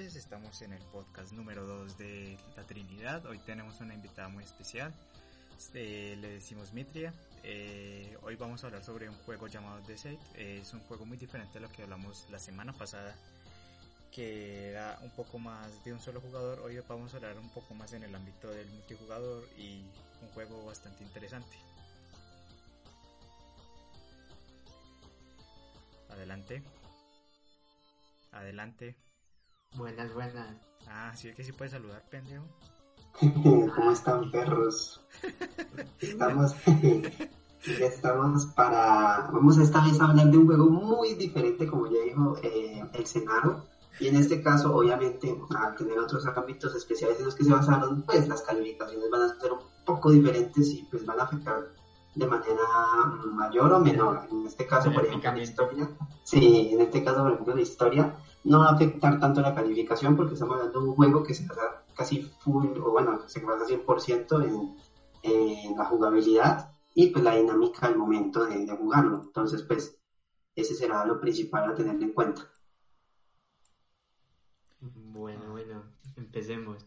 Estamos en el podcast número 2 de La Trinidad. Hoy tenemos una invitada muy especial. Eh, le decimos Mitria. Eh, hoy vamos a hablar sobre un juego llamado State. Eh, es un juego muy diferente a lo que hablamos la semana pasada, que era un poco más de un solo jugador. Hoy vamos a hablar un poco más en el ámbito del multijugador y un juego bastante interesante. Adelante. Adelante. Buenas, buenas. Ah, sí, que sí puedes saludar, pendejo. ¿Cómo están, perros? Estamos, ya estamos para. Vamos a esta vez a hablar de un juego muy diferente, como ya dijo eh, el Senado. Y en este caso, obviamente, al tener otros ámbitos especiales en los que se basaron, pues las calificaciones van a ser un poco diferentes y pues van a afectar de manera mayor o menor. En este caso, por ejemplo, la historia. Sí, en este caso, por ejemplo, la historia no va a afectar tanto la calificación porque estamos hablando de un juego que se basa casi full, o bueno, se basa 100% en, en la jugabilidad y pues la dinámica al momento de, de, jugarlo. Entonces, pues, ese será lo principal a tener en cuenta. Bueno, bueno, empecemos.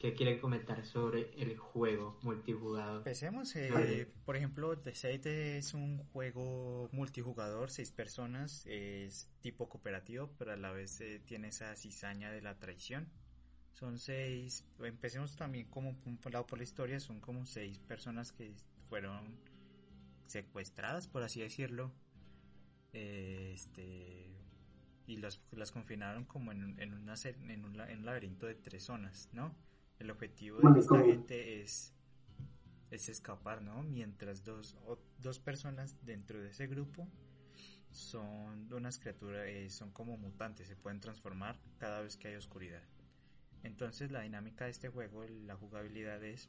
¿Qué quieren comentar sobre el juego multijugador? Empecemos, eh, por ejemplo, The State es un juego multijugador, seis personas, es tipo cooperativo, pero a la vez eh, tiene esa cizaña de la traición. Son seis, empecemos también como por lado por la historia, son como seis personas que fueron secuestradas, por así decirlo, eh, este, y las, las confinaron como en, en, una, en, un, en un laberinto de tres zonas, ¿no? El objetivo de esta gente es, es escapar, ¿no? Mientras dos, o, dos personas dentro de ese grupo son unas criaturas, eh, son como mutantes, se pueden transformar cada vez que hay oscuridad. Entonces la dinámica de este juego, la jugabilidad es,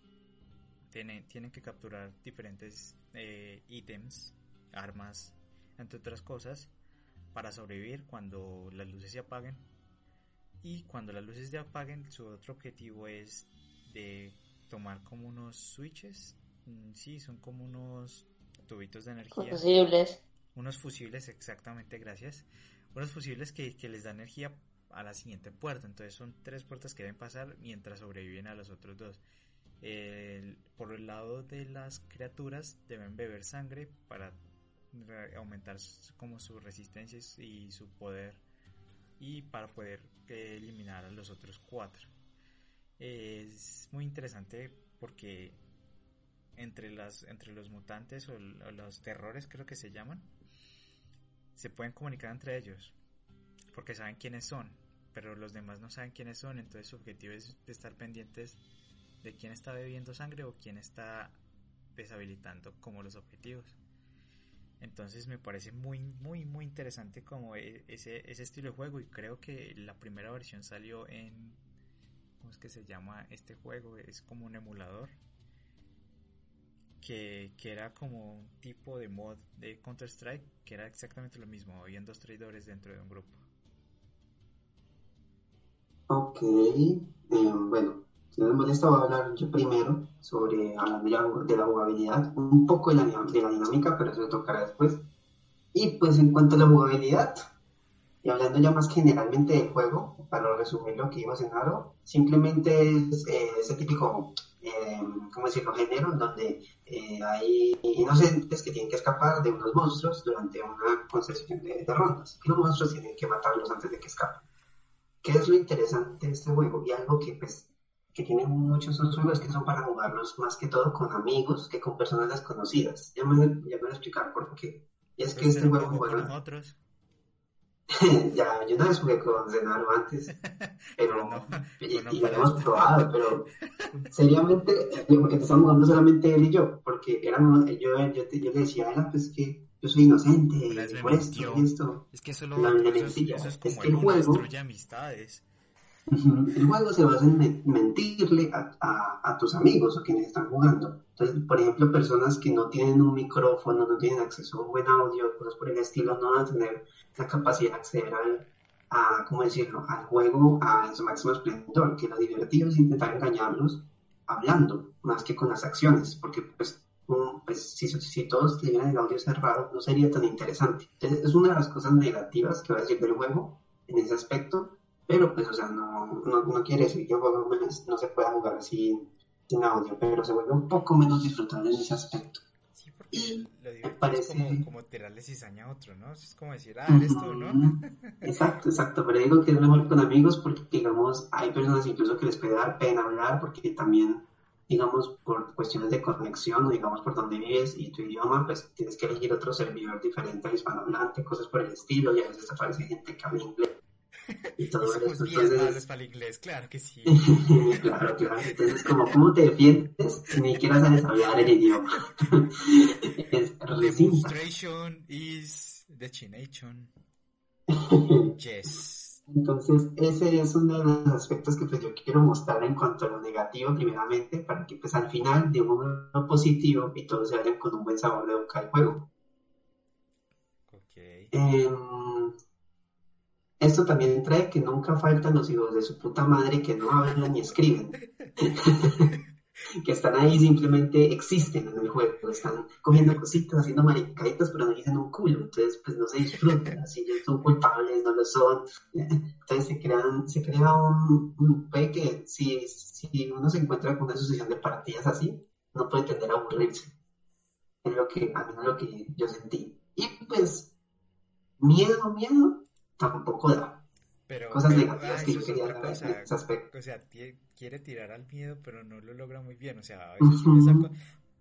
tienen, tienen que capturar diferentes eh, ítems, armas, entre otras cosas, para sobrevivir cuando las luces se apaguen y cuando las luces se apaguen su otro objetivo es de tomar como unos switches. Sí son como unos tubitos de energía. Fusibles. Unos fusibles exactamente gracias. Unos fusibles que, que les da energía a la siguiente puerta. Entonces son tres puertas que deben pasar mientras sobreviven a los otros dos. El, por el lado de las criaturas deben beber sangre para aumentar como su resistencia y su poder y para poder eh, eliminar a los otros cuatro. Es muy interesante porque entre las entre los mutantes o, o los terrores creo que se llaman se pueden comunicar entre ellos porque saben quiénes son pero los demás no saben quiénes son entonces su objetivo es estar pendientes de quién está bebiendo sangre o quién está deshabilitando como los objetivos entonces me parece muy, muy, muy interesante como ese, ese estilo de juego y creo que la primera versión salió en... ¿Cómo es que se llama este juego? Es como un emulador. Que, que era como un tipo de mod de Counter-Strike que era exactamente lo mismo. Habían dos traidores dentro de un grupo. Ok, eh, bueno, si no les molesta, voy a hablar yo primero sobre de la jugabilidad, un poco de la, de la dinámica, pero eso tocará después. Y pues en cuanto a la jugabilidad, y hablando ya más generalmente del juego, para resumir lo que vimos en Aro, simplemente es eh, ese típico, eh, ¿cómo decirlo?, género donde eh, hay inocentes que tienen que escapar de unos monstruos durante una concesión de, de rondas. Y los monstruos tienen que matarlos antes de que escapen. ¿Qué es lo interesante de este juego? Y algo que pues que tienen muchos otros juegos que son para jugarlos más que todo con amigos que con personas desconocidas. Ya me, ya me voy a explicar por qué. Y es que este juego, bueno... Otros. ya, yo no vez jugué con Zenaro antes, pero, no, y, y lo hemos probado, pero seriamente eh, empezamos jugando solamente él y yo, porque éramos, yo, yo, te- yo le decía a él, pues que yo soy inocente, por esto esto. Es que eso, lo, La eso, es, eso es Es como que el juego- destruye El juego se basa en men- mentirle a, a- a tus amigos o quienes están jugando. Entonces, por ejemplo, personas que no tienen un micrófono, no tienen acceso a un buen audio, cosas por el estilo, no van a tener la capacidad de acceder al, a, ¿cómo decirlo?, al juego a, su máximo esplendor, que lo divertido es intentar engañarlos hablando, más que con las acciones, porque pues, pues si, si todos tuvieran el audio cerrado, no sería tan interesante. Entonces, es una de las cosas negativas que voy a decir del juego en ese aspecto, pero pues, o sea, no, no, no quiere decir que el juego no, no se pueda jugar sin, sin audio, pero se vuelve un poco menos disfrutable en ese aspecto. Sí, porque Y lo divertido parece- es como, como tirarle cizaña a otro, ¿no? Es como decir, ah, eres tú, ¿no? Exacto, exacto, pero digo que es mejor con amigos porque, digamos, hay personas incluso que les puede dar pena hablar porque también, digamos, por cuestiones de conexión o digamos por donde vives y tu idioma, pues tienes que elegir otro servidor diferente al hispanohablante, cosas por el estilo, y a veces aparece gente que habla inglés y Y todo somos esto. bien malos Entonces, para el inglés, claro que sí. claro, claro. Entonces, como, ¿cómo te defiendes si ni siquiera sabes hablar el idioma? es. Demonstration is destination. Yes. Entonces, ese es uno de los aspectos que pues yo quiero mostrar en cuanto a lo negativo, primeramente, para que pues al final de lo positivo y todos se vayan con un buen sabor de boca del juego. Ok. Em, esto también trae que nunca faltan los hijos de su puta madre que no hablan ni escriben. que están ahí simplemente existen en el juego, están comiendo cositas, haciendo maricaditas, pero no dicen un culo, entonces pues no se disfrutan, así ya son culpables, no lo son, entonces se crean, se crea un, un que si, si uno se encuentra con una sucesión de partidas así, no puede tender a aburrirse, es lo que, a mí es lo que yo sentí, y pues miedo, miedo, tampoco da, Pero, cosas pero, negativas ah, que eso yo es quería otra dar en cosa. ese aspecto. O sea, quiere tirar al miedo, pero no lo logra muy bien. O sea, a veces saco-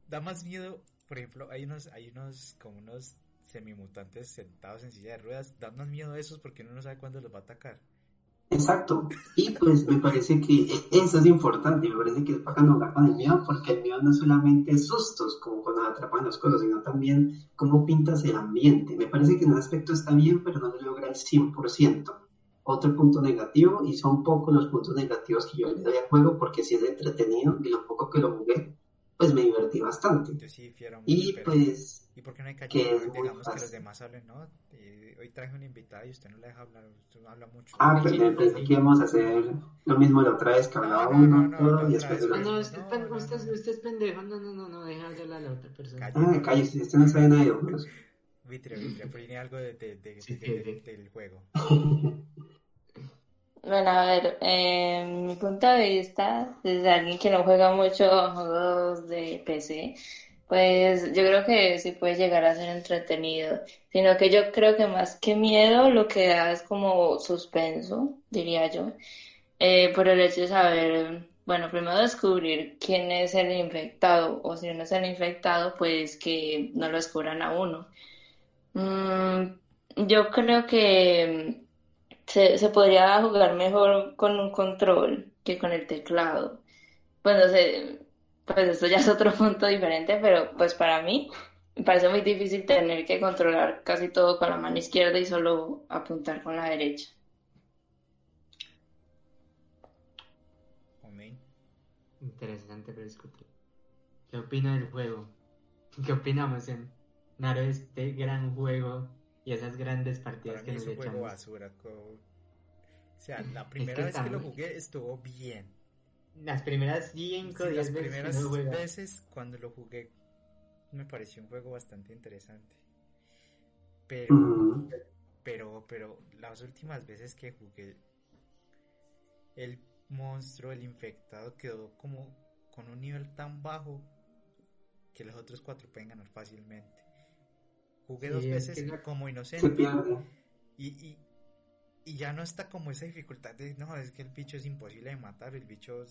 Da más miedo, por ejemplo, hay unos, hay unos, como unos semimutantes sentados en silla de ruedas. Da más miedo a esos porque uno no sabe cuándo los va a atacar. Exacto. Y pues me parece que eso es importante, me parece que es bacano jugar con el miedo, porque el miedo no es solamente sustos, como cuando atrapan las cosas, sino también cómo pintas el ambiente. Me parece que en un aspecto está bien, pero no lo logra al 100%. Otro punto negativo, y son pocos los puntos negativos que yo le doy al juego, porque si es entretenido, y lo poco que lo jugué, pues me divertí bastante. Yo sí mucho, Y pero... pues ¿Y por qué no hay que muy Digamos que los fácil. demás hablen, ¿no? Eh, hoy traje una invitada y usted no la deja hablar, usted no habla mucho. Ah, pues me pensé que íbamos a hacer lo mismo la otra vez, que hablaba No, no, uno, no, y después No, no, usted, No, es pen- no, usted, no. usted es pendejo. No, no, no, no, deja hablar a la otra persona. Cállate. Ah, cállese, usted no sabe nada de juegos. Vitria, Vitria, pero tiene algo de, de- de- sí. del juego. Bueno, a ver, eh, mi punto de vista, desde alguien que no juega mucho juegos de PC, pues yo creo que sí puede llegar a ser entretenido, sino que yo creo que más que miedo lo que da es como suspenso, diría yo, eh, por el hecho de saber, bueno, primero descubrir quién es el infectado, o si uno es el infectado, pues que no lo descubran a uno. Mm, yo creo que se, se podría jugar mejor con un control que con el teclado. Pues no sé, pues esto ya es otro punto diferente, pero pues para mí me parece muy difícil tener que controlar casi todo con la mano izquierda y solo apuntar con la derecha. Interesante para discutir. ¿Qué opina del juego? ¿Qué opinamos en Naro este gran juego y esas grandes partidas Para que mí es nos un juego echamos? basura. co- O sea, la primera que vez que lo jugué estuvo bien. Las primeras 5 o Sí, 10 las veces que primeras uno juega. veces cuando lo jugué me pareció un juego bastante interesante. Pero, pero, pero las últimas veces que jugué, el monstruo, el infectado quedó como con un nivel tan bajo que los otros cuatro pueden ganar fácilmente. Jugué Sí, dos es veces que como inocente y, y, y ya no está como esa dificultad de, no, es que el bicho es imposible de matar, el bicho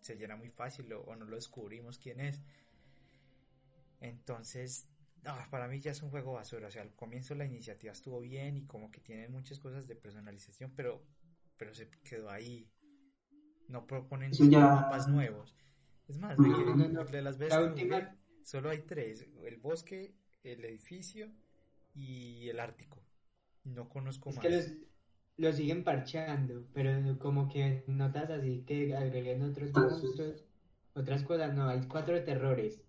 se llena muy fácil o, o no lo descubrimos quién es. Entonces, No, para mí ya es un juego basura. O sea, al comienzo la iniciativa estuvo bien y como que tiene muchas cosas de personalización, pero, pero se quedó ahí. No proponen Eso ya- mapas nuevos. Es más, No, no, no. de las veces La que última- jugué, solo hay tres: el bosque, el edificio y el Ártico. No conozco Es más. que los, los siguen parchando, pero como que notas así que agreguen otros Entonces- monstruos, otras cosas, no, hay cuatro terrores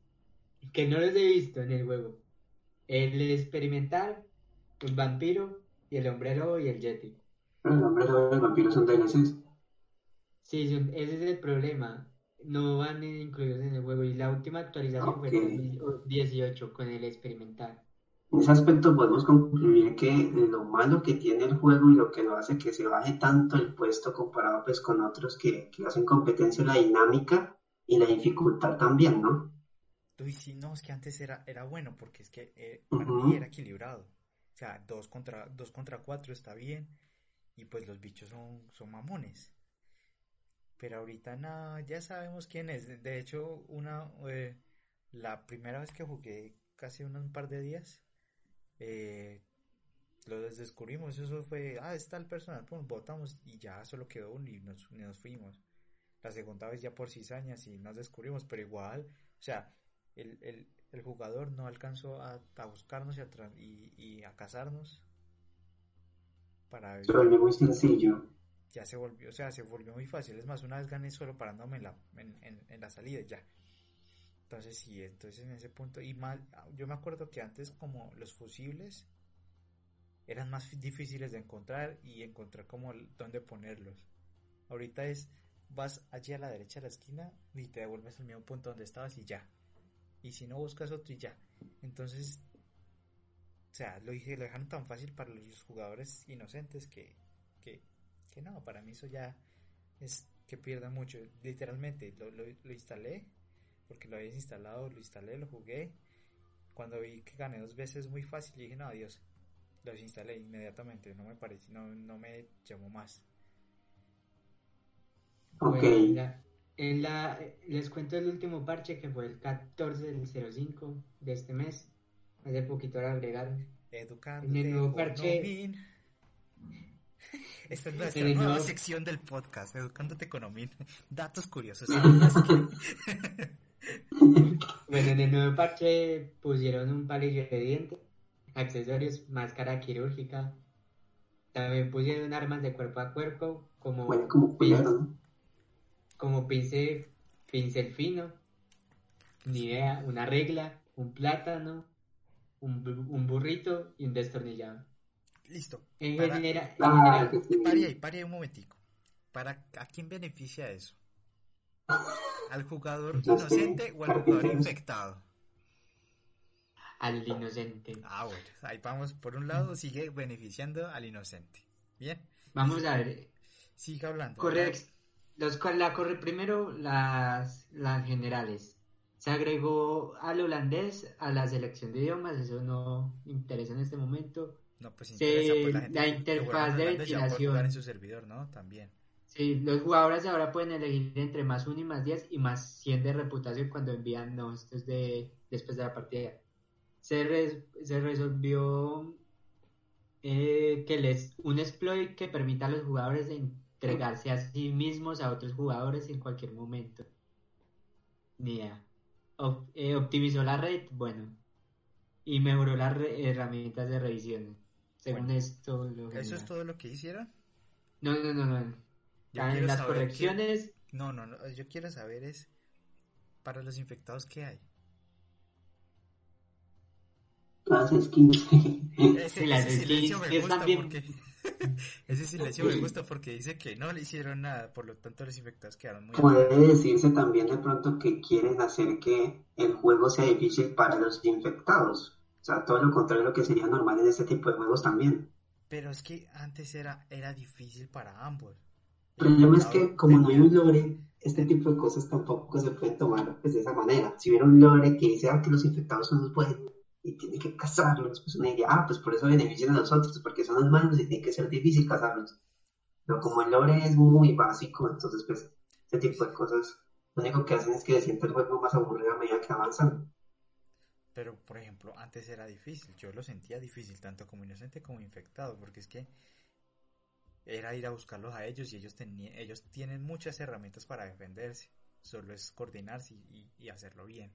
que no los he visto en el juego. El experimental, el vampiro, y el hombre lobo y el yeti. Pero el hombre lobo y el vampiro son DLCs. Sí, son- ese es el problema. No van incluidos en el juego. Y la última actualización fue en 2018 con el experimental. En ese aspecto podemos concluir que lo malo que tiene el juego y lo que lo hace que se baje tanto el puesto comparado pues con otros que, que hacen competencia la dinámica y la dificultad también, ¿no? Uy, sí, no, es que antes era, era bueno porque es que eh, para mí era equilibrado. O sea, dos contra, dos contra cuatro está bien y pues los bichos son, son mamones. Pero ahorita no, ya sabemos quién es. De- hecho, una, eh, la primera vez que jugué, casi unos un par de días, eh, lo des- descubrimos. Eso fue, ah, está el personal, pues votamos y ya solo quedó uno y nos, fuimos. La segunda vez ya por cizañas y nos descubrimos, pero igual, o sea, el, el, el jugador no alcanzó a, a buscarnos y a, y, y a cazarnos para Se vuelve muy sencillo. ya se volvió, o sea, se volvió muy fácil. Es más, una vez gané solo parándome en la, en, en, en la salida ya. Entonces sí, entonces en ese punto, y más, yo me acuerdo que antes como los fusibles eran más difíciles de encontrar y encontrar como dónde ponerlos. Ahorita es, vas allí a la derecha de la esquina y te devuelves al mismo punto donde estabas y ya. Y si no buscas otro y ya. Entonces, o sea, lo dije, lo dejaron tan fácil para los jugadores inocentes que, que, que no, para mí eso ya es que pierda mucho. Literalmente, lo, lo instalé, porque lo había instalado, lo instalé, lo jugué. Cuando vi que gané dos veces muy fácil, dije, no, adiós. Lo desinstalé inmediatamente, no me pareció, no, no me llamó más. Ok. Bueno, en la- en la, les cuento el último parche que fue el 14 del 05 de este mes. Hace poquito lo agregaron. Educándote En el nuevo parche-. Esta es nuestra nueva nuevo- sección del podcast, Educándote con Nomin. Datos curiosos. Bueno, en el nuevo parche pusieron un palillo de diente, accesorios, máscara quirúrgica. También pusieron armas de cuerpo a cuerpo, como, Bueno, como ¿no? como pincel, pincel fino, ni idea, una regla, un plátano, un, bu- un burrito y un destornillador. Listo. En Para- genera- en Ah, general, que sí. Pare ahí, pare ahí un momentico. ¿Para a quién beneficia eso? ¿Al jugador inocente o al jugador infectado? al inocente. Ah, bueno, ahí vamos. Por un lado, sigue beneficiando al inocente. Bien, Vamos a ver, siga hablando. Correcto. Los, la corre primero las, las generales. Se agregó al holandés a la selección de idiomas, eso no interesa en este momento. No, pues Se- interesa, pues la gente la interfaz de ventilación. en su servidor, ¿no? También. Sí, los jugadores ahora pueden elegir entre más 1 y más 10 y más 100 de reputación cuando envían no, esto es de después de la partida. Se, res- se resolvió eh, que les un exploit que permita a los jugadores entregarse a sí mismos a otros jugadores en cualquier momento. Ni. Op- eh, optimizó la red, bueno, y mejoró las herramientas de revisión. Según Bueno, esto, lo ¿Eso es todo lo que hicieron? No, no, no, no. Yo Ah, en las correcciones, No, no, no. Yo quiero saber es para los infectados qué hay. Todas skins. Ese, Las ese silencio skins me gusta bien. porque ese silencio me gusta porque dice que no le hicieron nada, por lo tanto los infectados quedaron muy Puede decirse también de pronto que quieren hacer que el juego sea difícil para los infectados. O sea, todo lo contrario de lo que sería normal en este tipo de juegos también. Pero es que antes era, era difícil para ambos. El problema es que como no hay un lore, este tipo de cosas tampoco se pueden tomar pues, de esa manera. Si hubiera un lore que dice ah, que los infectados son los buenos y tiene que cazarlos, pues uno diría, ah, pues por eso benefician a nosotros, porque son los y tiene que ser difícil cazarlos. Pero como el lore es muy básico, entonces pues este tipo de cosas lo único que hacen es que se siente el juego más aburrido a medida que avanzan. Pero, por ejemplo, antes era difícil. Yo lo sentía difícil, tanto como inocente como infectado, porque es que era ir a buscarlos a ellos y ellos, tenían, ellos tienen muchas herramientas para defenderse. Solo es coordinarse y, hacerlo bien.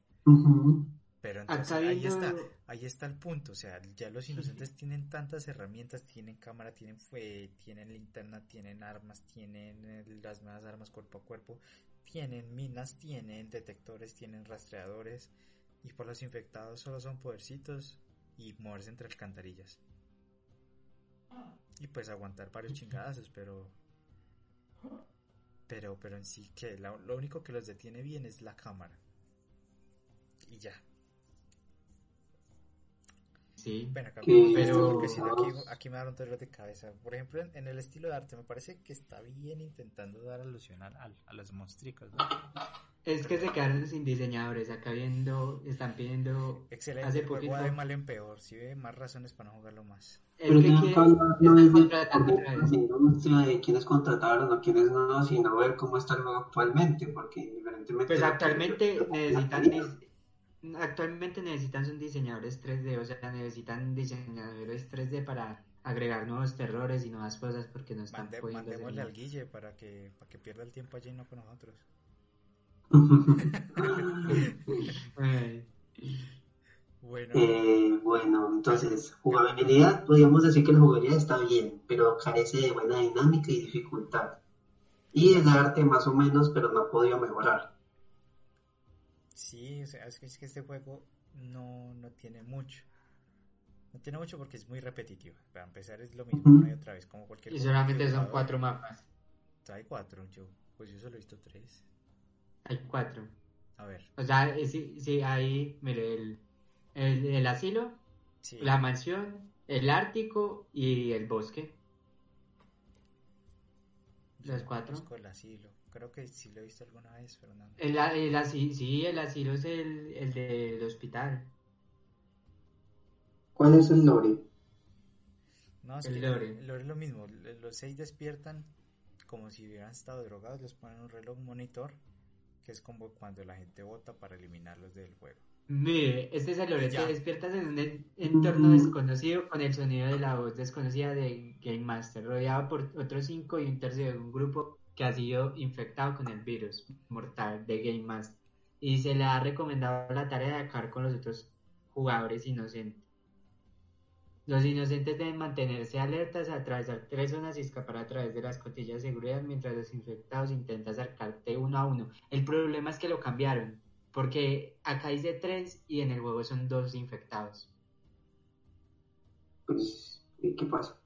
Pero entonces ahí está, ahí está el punto, o sea, ya los inocentes tienen tantas herramientas, tienen cámara, tienen fue, tienen linterna, tienen armas, tienen eh, las nuevas armas cuerpo a cuerpo, tienen minas, tienen detectores, tienen rastreadores, y por los infectados solo son podercitos y moverse entre alcantarillas. Y pues aguantar varios chingadazos, pero. Pero, pero en sí que lo, único que los detiene bien es la cámara. Y ya. Sí. Bueno, acá, pero... porque si aquí, aquí, me un dolor de cabeza. Por ejemplo, en, el estilo de arte me parece que está bien intentando dar alusión a, a, los monstruos. ¿no? Es que se quedaron sin diseñadores, acá viendo, están pidiendo... Excelente, hace poquito... de mal en peor, si ve más razones para no jugarlo más. Pero que no es de quiénes contrataron o quiénes no, sino ver cómo está el juego actualmente, porque indiferentemente... Pues actualmente necesitan... Actualmente necesitan son diseñadores 3D, o sea, necesitan diseñadores 3D para agregar nuevos terrores y nuevas cosas porque no están Mande, Mandémosle al Guille para que, para que pierda el tiempo allí y no con nosotros bueno. Eh, bueno, entonces, jugabilidad, podríamos decir que la jugabilidad está bien, pero carece de buena dinámica y dificultad. Y el arte más o menos, pero no ha podido mejorar. Sí, o sea, es que, este juego no, no tiene mucho. No tiene mucho porque es muy repetitivo. Para empezar es lo mismo una y otra vez, como cualquier Y solamente son cuatro mapas. Hay cuatro, yo, pues yo solo he visto tres. Hay cuatro. A ver. O sea, sí, sí hay, mire, el, el, asilo, la mansión, el Ártico y el bosque. Los cuatro. el asilo. Creo que sí lo he visto alguna vez, pero no. El, el asilo, sí, el asilo es el, el del hospital. ¿Cuál es el lore? No, es el lore. El lore es lo mismo. Los seis despiertan como si hubieran estado drogados, les ponen un reloj monitor que es como cuando la gente vota para eliminarlos del juego. Mire, este es el lore, te despiertas en un entorno desconocido con el sonido de la voz desconocida de Game Master, rodeado por otros cinco y un tercio de un grupo que ha sido infectado con el virus mortal de Game Master y se le ha recomendado la tarea de acabar con los otros jugadores inocentes. Los inocentes deben mantenerse alertas, atravesar tres zonas y escapar a través de las cotillas de seguridad mientras los infectados intentan acercarte uno a uno. El problema es que lo cambiaron, porque acá dice tres y en el juego son dos infectados. Pues, ¿y qué pasa?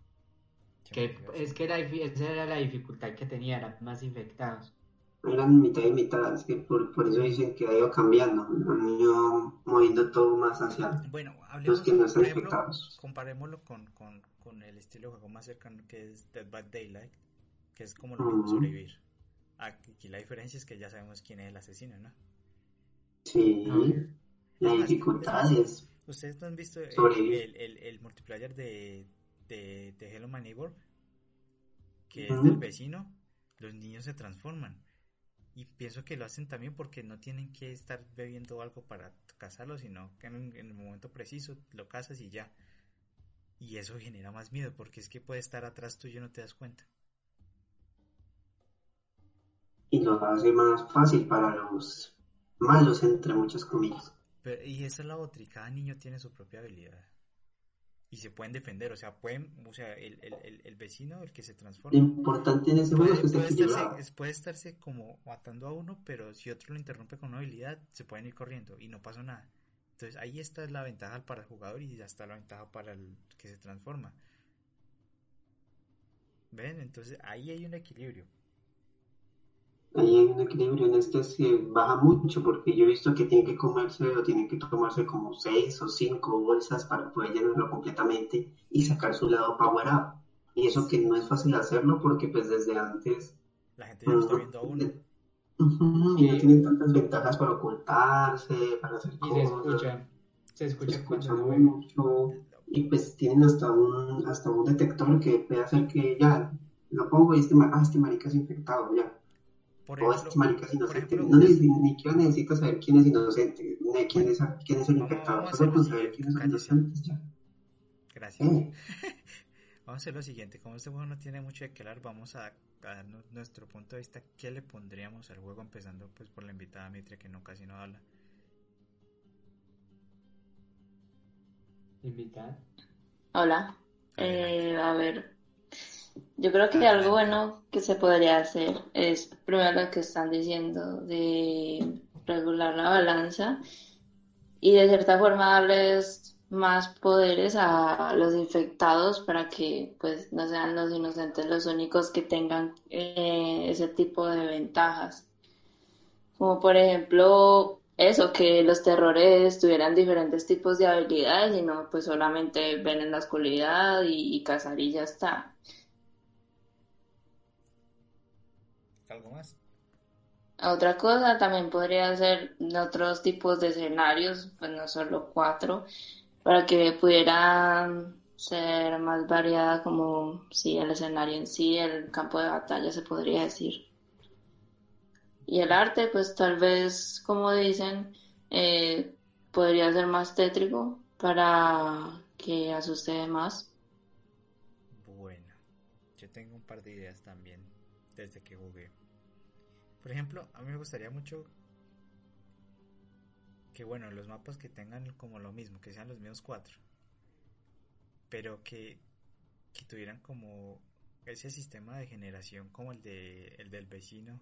Que, es que esa era la dificultad que tenía, eran más infectados eran mitad y mitad, es que por, por eso dicen que ha ido cambiando, han ido moviendo todo más hacia bueno, los que no están infectados. Comparémoslo con, con, con, el estilo de juego más cercano que es Dead by Daylight, que es como lo mismo sobrevivir. Aquí la diferencia es que ya sabemos quién es el asesino, ¿no? Sí, la dificultad es... ¿Ustedes no han visto el, el, el, multiplayer de, de, de Hello My Neighbor? Que es del vecino, los niños se transforman y pienso que lo hacen también porque no tienen que estar bebiendo algo para cazarlo, sino que en, el momento preciso lo cazas y ya. Y eso genera más miedo porque es que puede estar atrás tuyo y no te das cuenta. Y lo hace más fácil para los malos, entre muchas comillas. y esa es la otra, y cada niño tiene su propia habilidad y se pueden defender, o sea, pueden, o sea, el, el, el vecino, el que se transforma. Lo importante en ese juego es que puede, estarse, puede estarse como matando a uno, pero si otro lo interrumpe con una habilidad, se pueden ir corriendo y no pasa nada. Entonces ahí está la ventaja para el jugador y ya está la ventaja para el que se transforma. ¿Ven? Entonces ahí hay un equilibrio ahí hay un equilibrio en este que baja mucho porque yo he visto que tiene que comerse o tiene que tomarse como seis o cinco bolsas para poder llenarlo completamente y sacar su lado power up. Y eso que no es fácil hacerlo porque pues desde antes... La gente ya lo está viendo a uno. y no tienen tantas ventajas para ocultarse, para hacer y se escucha, se escucha, mucho. Y pues tienen hasta un, hasta un detector que puede hacer que ya lo pongo y este, ah, este marica es infectado, ya por ejemplo, oh, marica es inocente. no, ni, ni siquiera necesito saber quién es inocente, ni quién es, quién es el infectado. hacer lo siguiente. Gracias. Eh. Vamos a hacer lo siguiente. Como este juego no tiene mucho de qué hablar, vamos a, a dar nu- nuestro punto de vista. ¿Qué le pondríamos al juego? Empezando pues por la invitada Mitre, que no casi no habla. Invitar. Hola. Eh, a ver, yo creo que algo bueno que se podría hacer es primero lo que están diciendo de regular la balanza y de cierta forma darles más poderes a los infectados para que pues no sean los inocentes los únicos que tengan eh, ese tipo de ventajas. Como por ejemplo eso, que los terrores tuvieran diferentes tipos de habilidades y no pues solamente ven en la oscuridad y, y cazar y ya está. ¿Algo más? Otra cosa también podría ser otros tipos de escenarios, pues no solo cuatro, para que pudieran ser más variada como si el escenario en sí, el campo de batalla se podría decir. Y el arte, pues tal vez, como dicen, eh, podría ser más tétrico para que asuste más. Bueno, yo tengo un par de ideas también desde que jugué. Por ejemplo, a mí me gustaría mucho que, bueno, los mapas que tengan como lo mismo, que sean los mismos cuatro, pero que, que tuvieran como ese sistema de generación como el, de, el del vecino,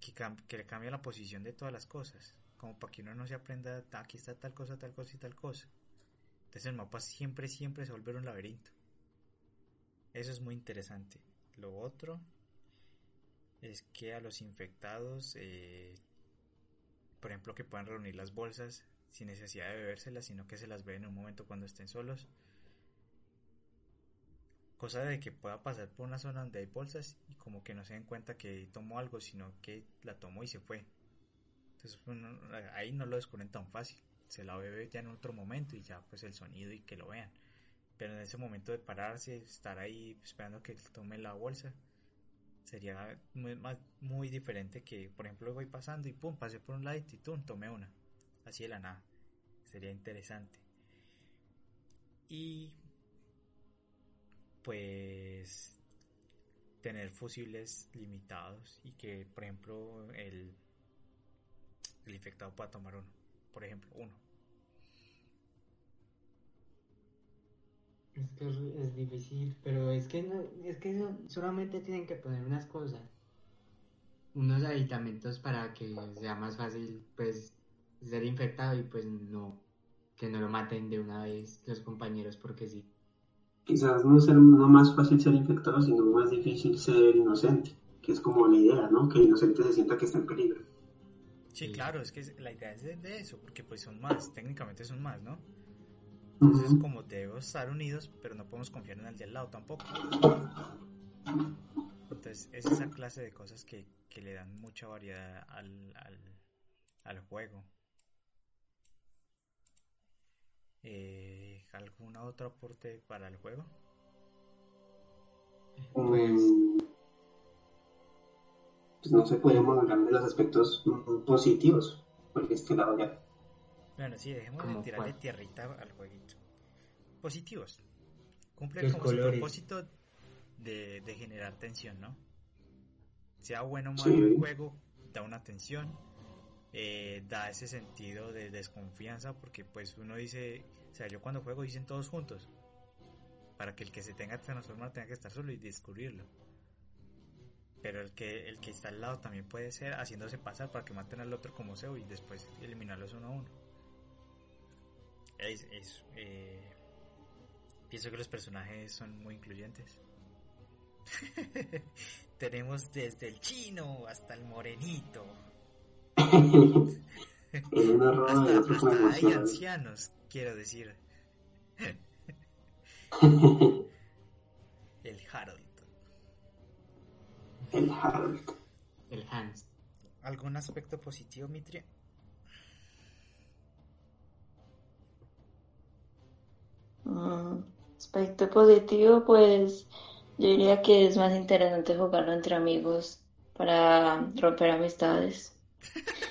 que, que le cambia la posición de todas las cosas, como para que uno no se aprenda, "Ah, aquí está tal cosa, tal cosa y tal cosa. Entonces el mapa siempre, siempre se vuelve un laberinto. Eso es muy interesante. Lo otro es que a los infectados, eh, por ejemplo, que puedan reunir las bolsas sin necesidad de bebérselas, sino que se las beben en un momento cuando estén solos. Cosa de que pueda pasar por una zona donde hay bolsas y como que no se den cuenta que tomó algo, sino que la tomó y se fue. Entonces uno- ahí no lo descubren tan fácil. Se la bebe ya en otro momento y ya pues el sonido y que lo vean. Pero en ese momento de pararse, estar ahí esperando que tome la bolsa, sería muy, más, muy diferente que, por ejemplo, voy pasando y pum, pasé por un lado y tum, tomé una. Así de la nada. Sería interesante. Y pues tener fusibles limitados y que, por ejemplo, el, el infectado pueda tomar uno. Por ejemplo, uno. Es que es, es difícil, pero es que no, es que solamente tienen que poner unas cosas, unos aditamentos para que sea más fácil, pues, ser infectado y pues no, que no lo maten de una vez los compañeros porque sí. Quizás no ser no más fácil ser infectado, sino más difícil ser inocente, que es como la idea, ¿no? Que el inocente se sienta que está en peligro. Sí, Sí. claro, es que la idea es de, de eso, porque pues son más, técnicamente son más, ¿no? Entonces, como debemos estar unidos, pero no podemos confiar en el de al lado tampoco. Entonces, es esa clase de cosas que, que le dan mucha variedad al, al, al juego. Eh, ¿Algún otro aporte para el juego? Pues, pues no se podríamos hablar de los aspectos mm, positivos por este lado ya. Bueno, sí, dejemos de ¿Cómo tirarle cuál? tierrita al jueguito. Positivos. Cumple Los como colores. su propósito de, de generar tensión, ¿no? Sea bueno o malo Sí. el juego, da una tensión, eh, da ese sentido de desconfianza, porque pues uno dice, o sea, yo cuando juego dicen todos juntos, para que el que se tenga que transformar tenga que estar solo y descubrirlo. Pero el que, el que está al lado también puede ser haciéndose pasar para que maten al otro como sea y después eliminarlos uno a uno. Es, es, eh, pienso que los personajes son muy incluyentes. Tenemos desde el chino hasta el morenito, hasta, hasta hay ancianos, quiero decir. El Harold. El Harold. el Hans. ¿Algún aspecto positivo, Mitria? Aspecto positivo, pues yo diría que es más interesante jugarlo entre amigos para romper amistades.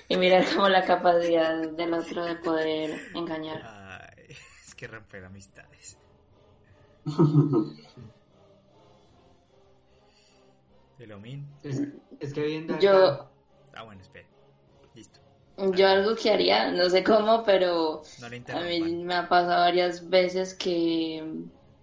y mirar como la capacidad del otro de poder engañar. Ay, es que romper amistades. Es, es que viendo acá, Yo, Ah, bueno, espera. Yo algo que haría, no sé cómo, pero No a mí me ha pasado varias veces que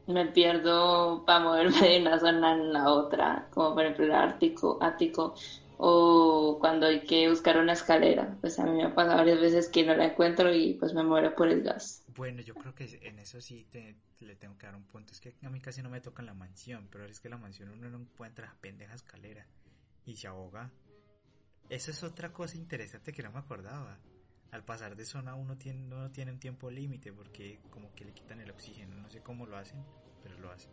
me pierdo para moverme de una zona en la otra, como por ejemplo el Ártico, ático, o cuando hay que buscar una escalera. Pues a mí me ha pasado varias veces que no la encuentro y pues me muero por el gas. Bueno, yo creo que en eso sí te- le tengo que dar un punto. Es que a mí casi no me toca en la mansión, pero es que en la mansión uno no encuentra la pendeja escalera y se ahoga. Eso es otra cosa interesante que no me acordaba. Al pasar de zona uno tiene, no tiene un tiempo límite porque como que le quitan el oxígeno. No sé cómo lo hacen, pero lo hacen.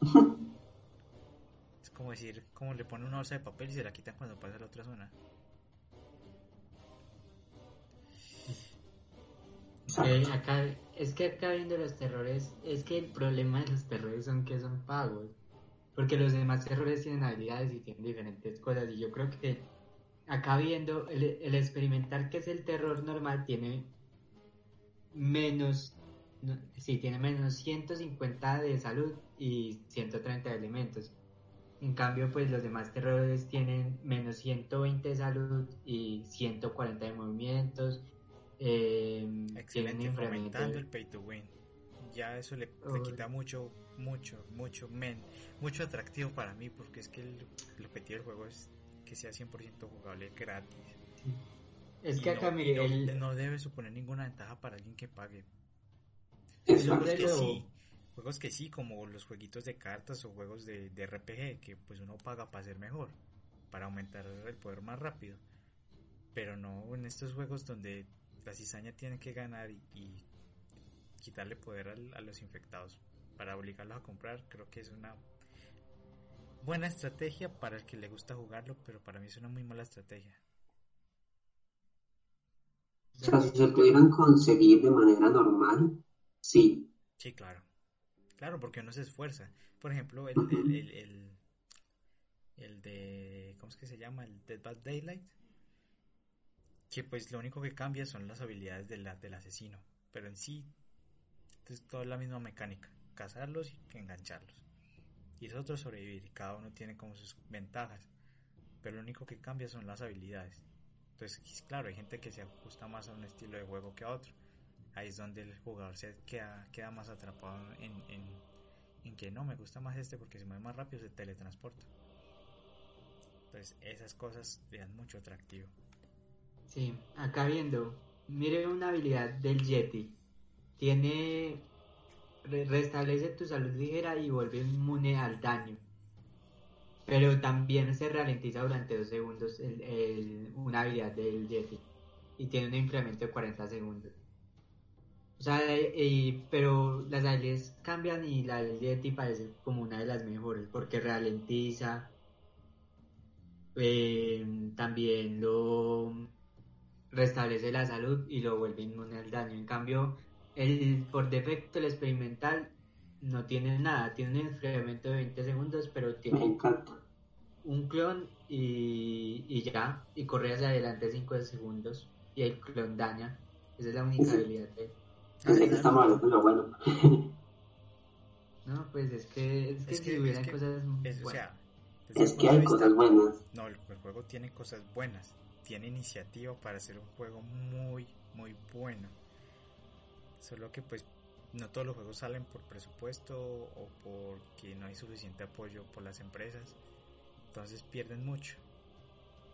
Es como decir, como le ponen una bolsa de papel y se la quitan cuando pasa a la otra zona. acá, es que acá viendo los terrores, es que el problema de los terrores son que son pagos. Porque los demás terrores tienen habilidades y tienen diferentes cosas. Y yo creo que acá viendo el, el experimental que es el terror normal tiene menos, no, sí, tiene menos 150 de salud y 130 de elementos. En cambio, pues los demás terrores tienen menos 120 de salud y 140 de movimientos. Eh, Excelente, fomentando el pay to win. Ya eso le, quita mucho, mucho, mucho, men, mucho atractivo para mí porque es que el, el objetivo del juego es que sea 100% jugable gratis. Es Y que no- acá, y mire, no, el- no debe suponer ninguna ventaja para alguien que pague. Exacto. Juegos que sí, juegos que sí, como los jueguitos de cartas o juegos de, de RPG, que pues uno paga para ser mejor, para aumentar el poder más rápido. Pero no en estos juegos donde la cizaña tiene que ganar y, y quitarle poder al- a los infectados para obligarlos a comprar, creo que es una buena estrategia para el que le gusta jugarlo, pero para mí es una muy mala estrategia. O sea, si se pudieran conseguir de manera normal, sí. Sí, claro. Claro, porque uno se esfuerza. Por ejemplo, el, el, el, el, el de... ¿Cómo es que se llama? El Dead by Daylight. Que pues lo único que cambia son las habilidades de la, del asesino. Pero en sí es toda la misma mecánica. Cazarlos y engancharlos. Y es otro sobrevivir. Cada uno tiene como sus ventajas. Pero lo único que cambia son las habilidades. Entonces, claro, hay gente que se ajusta más a un estilo de juego que a otro ahí es donde el jugador se queda, queda más atrapado en, en, en que no, me gusta más este porque se mueve más rápido, se teletransporta. Entonces esas cosas le dan mucho atractivo. Sí, acá viendo, mire una habilidad del Yeti. Tiene. Re- restablece tu salud ligera y vuelve inmune al daño. Pero también se ralentiza durante dos segundos el- una habilidad del Yeti. Y tiene un incremento de 40 segundos. O sea, eh, pero las habilidades cambian y la del Yeti parece como una de las mejores porque ralentiza. eh, también lo restablece la salud y lo vuelve inmune al daño. En cambio, el por defecto el experimental no tiene nada, tiene un incremento de 20 segundos, pero tiene un clon y, y ya, y corre hacia adelante 5 segundos y el clon daña. Esa es la única Sí. habilidad de... Pensé que estamos hablando de lo bueno. No, pues es que, es que Es si que, es hubieran que- cosas... es, o sea, Es que hay vista- cosas buenas. No, el, el juego tiene cosas buenas. Tiene iniciativa para ser un juego muy, muy bueno. Solo que pues no todos los juegos salen por presupuesto o porque no hay suficiente apoyo por las empresas. Entonces pierden mucho.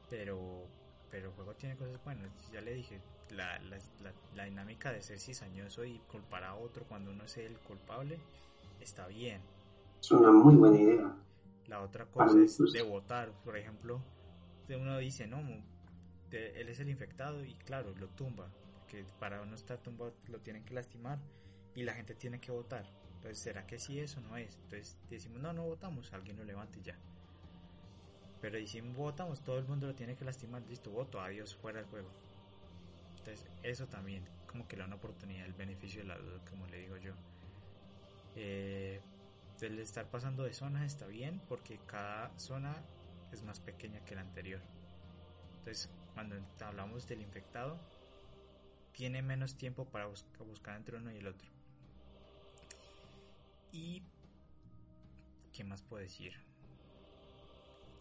Pero, pero el juego tiene cosas buenas. Ya le dije, la, la, la, la dinámica de ser cizañoso y culpar a otro cuando uno es el culpable está bien. Es una muy buena idea. La otra cosa es pues. de votar, por ejemplo, uno dice, no, de- él es el infectado y claro, lo tumba, porque para no estar tumbado lo tienen que lastimar y la gente tiene que votar. Entonces, ¿será que sí eso no es? Entonces decimos, no, no votamos, alguien lo levanta y ya. Pero decimos, votamos, todo el mundo lo tiene que lastimar, listo, voto, adiós, fuera del juego. Entonces, eso también, como que le da una oportunidad, el beneficio de la duda, como le digo yo. Eh, el estar pasando de zonas está bien porque cada zona es más pequeña que la anterior. Entonces, cuando hablamos del infectado, tiene menos tiempo para buscar entre uno y el otro. Y ¿qué más puedo decir?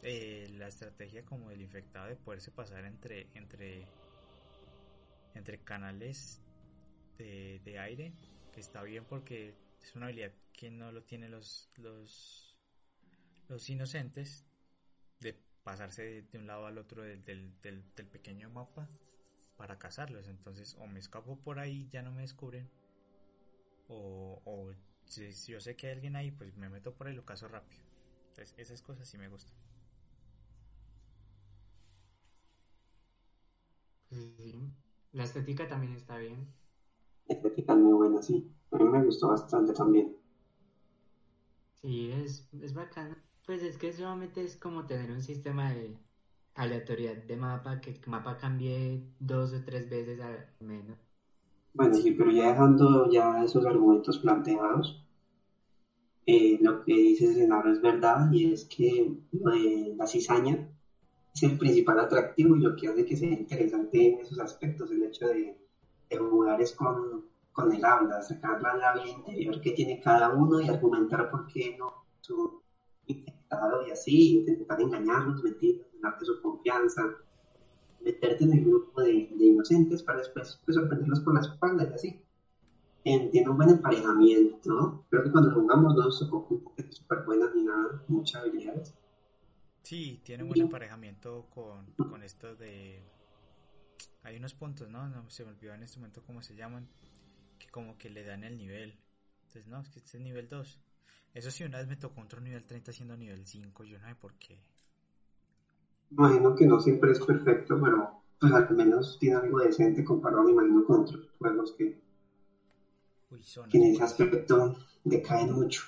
Eh, la estrategia como del infectado de poderse pasar entre entre entre canales de, de aire que está bien porque es una habilidad que no lo tienen los los los inocentes de pasarse de, un lado al otro del, del, del, pequeño mapa para cazarlos entonces o me escapo por ahí ya no me descubren o, o si, yo sé que hay alguien ahí pues me meto por ahí y lo caso rápido entonces esas cosas sí me gustan La estética también está bien. La estética es muy buena, sí. A mí me gustó bastante también. Sí, es, es bacano. Pues es que solamente es como tener un sistema de aleatoriedad de mapa, que el mapa cambie dos o tres veces al menos. Bueno, sí, pero ya dejando ya esos argumentos planteados, eh, lo que dice Senaro es verdad y es que la cizaña es el principal atractivo y lo que hace que sea interesante en esos aspectos, el hecho de, jugar es con, con, el habla, sacar la vida interior que tiene cada uno y argumentar por qué no su infectado y así, intentar engañarlos, mentirlos, darte su confianza, meterte en el grupo de, de inocentes para después pues, sorprenderlos por la espalda y así. tiene un buen emparejamiento, creo que cuando jugamos no nos tocó súper buenas ni nada, muchas habilidades Sí, tiene un buen emparejamiento con, con esto de... Hay unos puntos, ¿no? ¿no? Se me olvidó en este momento cómo se llaman, que como que le dan el nivel. Entonces, no, es que este es nivel 2. Eso sí, una vez me tocó otro nivel 30 siendo nivel 5, yo no sé por qué. Imagino que no siempre es perfecto, pero pues al menos tiene algo decente comparado, me imagino, con otros juegos que, Uy, son en ese aspecto decaen mucho.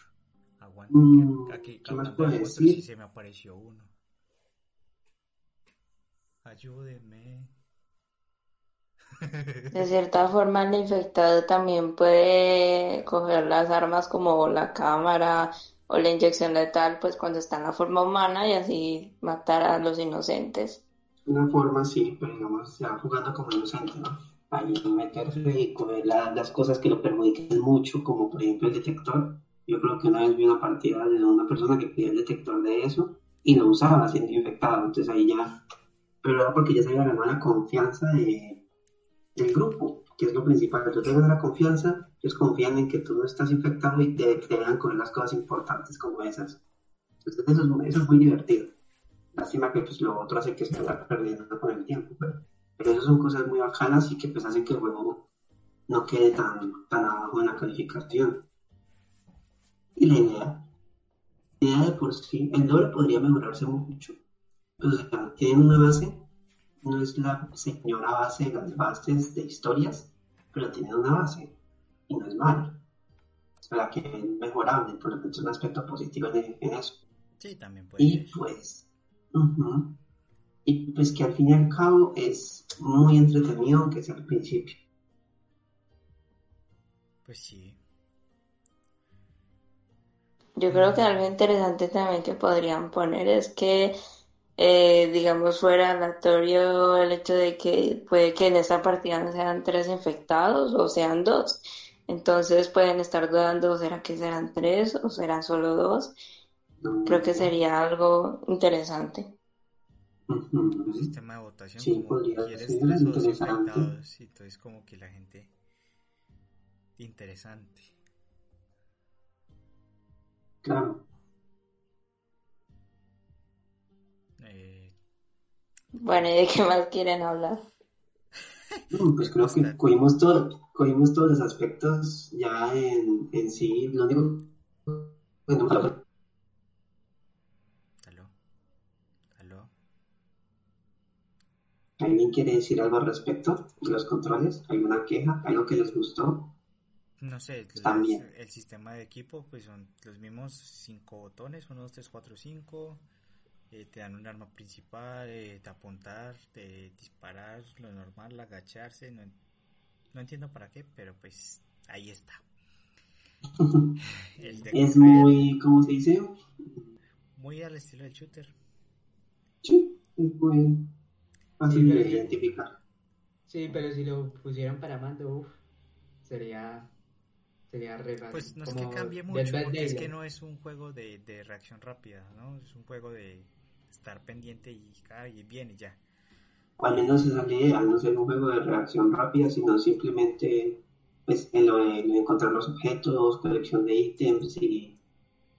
Mm, aquí, ¿qué más puedes decir? Si se me apareció uno. Ayúdeme. De cierta forma, el infectado también puede coger las armas como la cámara o la inyección letal, pues cuando está en la forma humana y así matar a los inocentes. Una forma sí, pero digamos, ya jugando como inocente, ¿no? Ahí meterse y coger las cosas que lo perjudican mucho, como por ejemplo el detector. Yo creo que una vez vi una partida de una persona que pedía el detector de eso y lo usaba siendo infectado, entonces ahí ya pero era porque ya se había ganado la confianza de, del grupo, que es lo principal. Tú te ganas la confianza, ellos confían en que tú no estás infectado y te, dejan con las cosas importantes como esas. Entonces eso es, muy divertido. Lástima que pues lo otro hace que se vaya perdiendo con el tiempo, pero, pero eso son cosas muy bajanas y que pues hacen que el juego no quede tan, tan abajo en la calificación. Y la idea, la idea de por sí, el doble podría mejorarse mucho o sea, tienen una base, no es la señora base de las bases de historias, pero tienen una base y no es malo. Es verdad que es mejorable, por lo tanto es un aspecto positivo en, eso. Sí, también puede Y pues, y pues que al fin y al cabo es muy entretenido, aunque sea al principio. Pues sí. Yo creo que algo interesante también que podrían poner es que eh, digamos, fuera aleatorio el hecho de que puede que en esta partida no sean tres infectados o sean dos. Entonces pueden estar dudando, ¿será que serán tres o serán solo dos? Creo que sería algo interesante. Un sistema de votación como quieres tres o dos infectados, y entonces como que la gente interesante. Claro. Bueno, ¿y de qué más quieren hablar? pues creo que cogimos, todo, cogimos todos los aspectos ya en, en sí. Lo único. Bueno, ¿Aló? ¿Aló? ¿Alguien quiere decir algo al respecto de los controles? ¿Alguna queja? ¿Algo que les gustó? No sé, También. el sistema de equipo, pues son los mismos cinco botones: 1, 2, 3, 4, 5 eh, te dan un arma principal, eh, de apuntar, de disparar, lo normal, agacharse, no, no entiendo para qué, pero pues ahí está. es muy, ¿cómo se dice? Muy al estilo del shooter. Sí, es muy... fácil de identificar. Sí, pero si lo pusieran para mando, uff, sería sería re fácil. Pues no es que cambie mucho, porque es que no es un juego de, de reacción rápida, ¿no? Es un juego de estar pendiente y, ah, y bien y ya. O al menos esa es la idea, no ser un juego de reacción rápida, sino simplemente pues, en lo de, encontrar los objetos, colección de ítems y